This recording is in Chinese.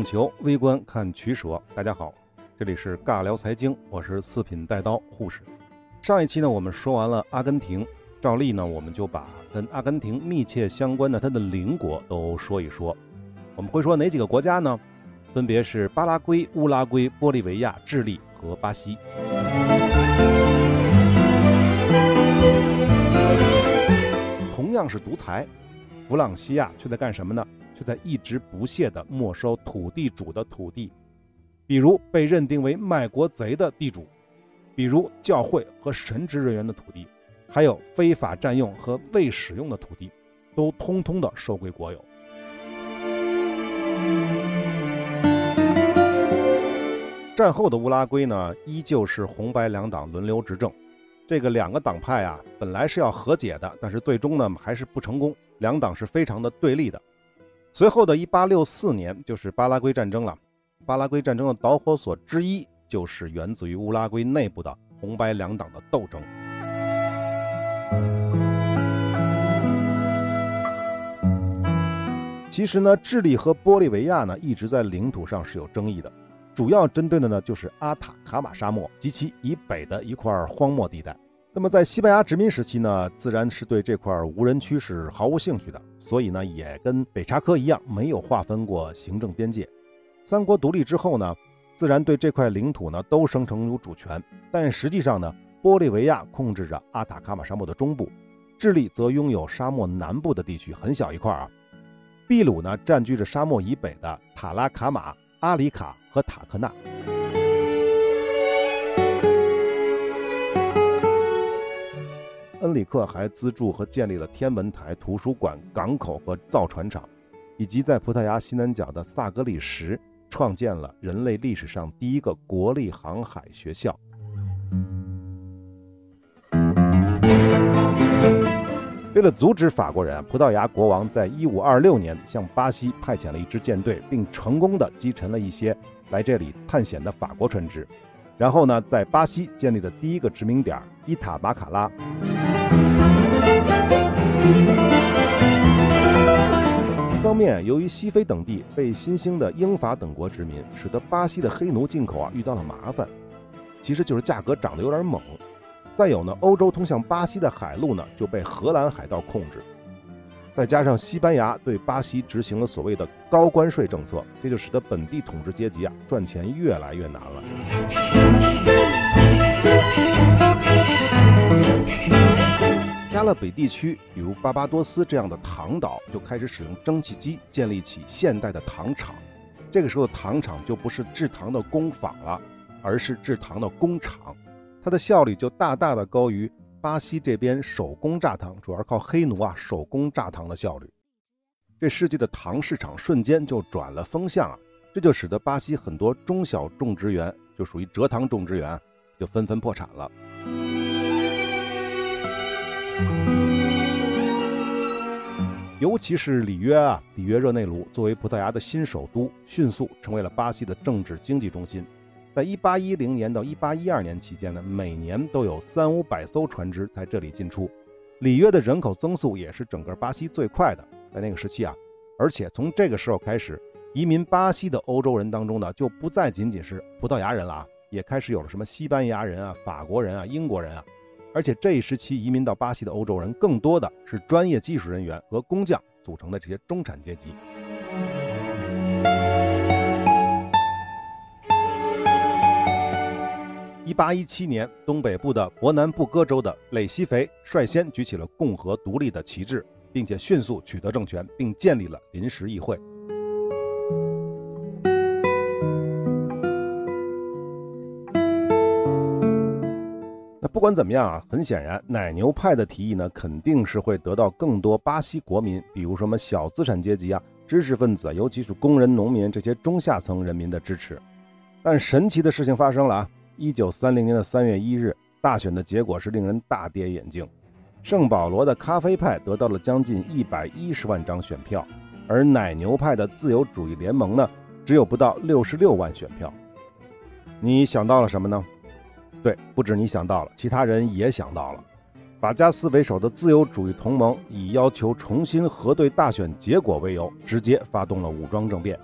供求，微观看取舍。大家好，这里是尬聊财经，我是四品带刀护士。上一期呢，我们说完了阿根廷，照例呢，我们就把跟阿根廷密切相关的它的邻国都说一说。我们会说哪几个国家呢？分别是巴拉圭、乌拉圭、玻利维亚、智利和巴西。同样是独裁，弗朗西亚却在干什么呢？却在一直不懈地没收土地主的土地，比如被认定为卖国贼的地主，比如教会和神职人员的土地，还有非法占用和未使用的土地，都通通的收归国有。战后的乌拉圭呢，依旧是红白两党轮流执政。这个两个党派啊，本来是要和解的，但是最终呢，还是不成功。两党是非常的对立的。随后的1864年就是巴拉圭战争了。巴拉圭战争的导火索之一就是源自于乌拉圭内部的红白两党的斗争。其实呢，智利和玻利维亚呢一直在领土上是有争议的，主要针对的呢就是阿塔卡马沙漠及其以北的一块荒漠地带。那么在西班牙殖民时期呢，自然是对这块无人区是毫无兴趣的，所以呢，也跟北查科一样，没有划分过行政边界。三国独立之后呢，自然对这块领土呢都声称有主权，但实际上呢，玻利维亚控制着阿塔卡马沙漠的中部，智利则拥有沙漠南部的地区，很小一块啊。秘鲁呢占据着沙漠以北的塔拉卡马、阿里卡和塔克纳。恩里克还资助和建立了天文台、图书馆、港口和造船厂，以及在葡萄牙西南角的萨格里什创建了人类历史上第一个国立航海学校。为了阻止法国人，葡萄牙国王在1526年向巴西派遣了一支舰队，并成功的击沉了一些来这里探险的法国船只。然后呢，在巴西建立了第一个殖民点伊塔马卡拉。一方面，由于西非等地被新兴的英法等国殖民，使得巴西的黑奴进口啊遇到了麻烦，其实就是价格涨得有点猛。再有呢，欧洲通向巴西的海路呢就被荷兰海盗控制。再加上西班牙对巴西执行了所谓的高关税政策，这就使得本地统治阶级啊赚钱越来越难了。加勒比地区，比如巴巴多斯这样的糖岛，就开始使用蒸汽机建立起现代的糖厂。这个时候，糖厂就不是制糖的工坊了，而是制糖的工厂，它的效率就大大的高于。巴西这边手工榨糖主要靠黑奴啊，手工榨糖的效率，这世界的糖市场瞬间就转了风向啊，这就使得巴西很多中小种植园就属于蔗糖种植园，就纷纷破产了。尤其是里约啊，里约热内卢作为葡萄牙的新首都，迅速成为了巴西的政治经济中心。在一八一零年到一八一二年期间呢，每年都有三五百艘船只在这里进出。里约的人口增速也是整个巴西最快的，在那个时期啊，而且从这个时候开始，移民巴西的欧洲人当中呢，就不再仅仅是葡萄牙人了啊，也开始有了什么西班牙人啊、法国人啊、英国人啊，而且这一时期移民到巴西的欧洲人，更多的是专业技术人员和工匠组成的这些中产阶级。一八一七年，东北部的伯南布哥州的累西肥率先举起了共和独立的旗帜，并且迅速取得政权，并建立了临时议会。不管怎么样啊，很显然，奶牛派的提议呢，肯定是会得到更多巴西国民，比如什么小资产阶级啊、知识分子，尤其是工人、农民这些中下层人民的支持。但神奇的事情发生了啊！一九三零年的三月一日，大选的结果是令人大跌眼镜。圣保罗的咖啡派得到了将近一百一十万张选票，而奶牛派的自由主义联盟呢，只有不到六十六万选票。你想到了什么呢？对，不止你想到了，其他人也想到了。法加斯为首的自由主义同盟以要求重新核对大选结果为由，直接发动了武装政变。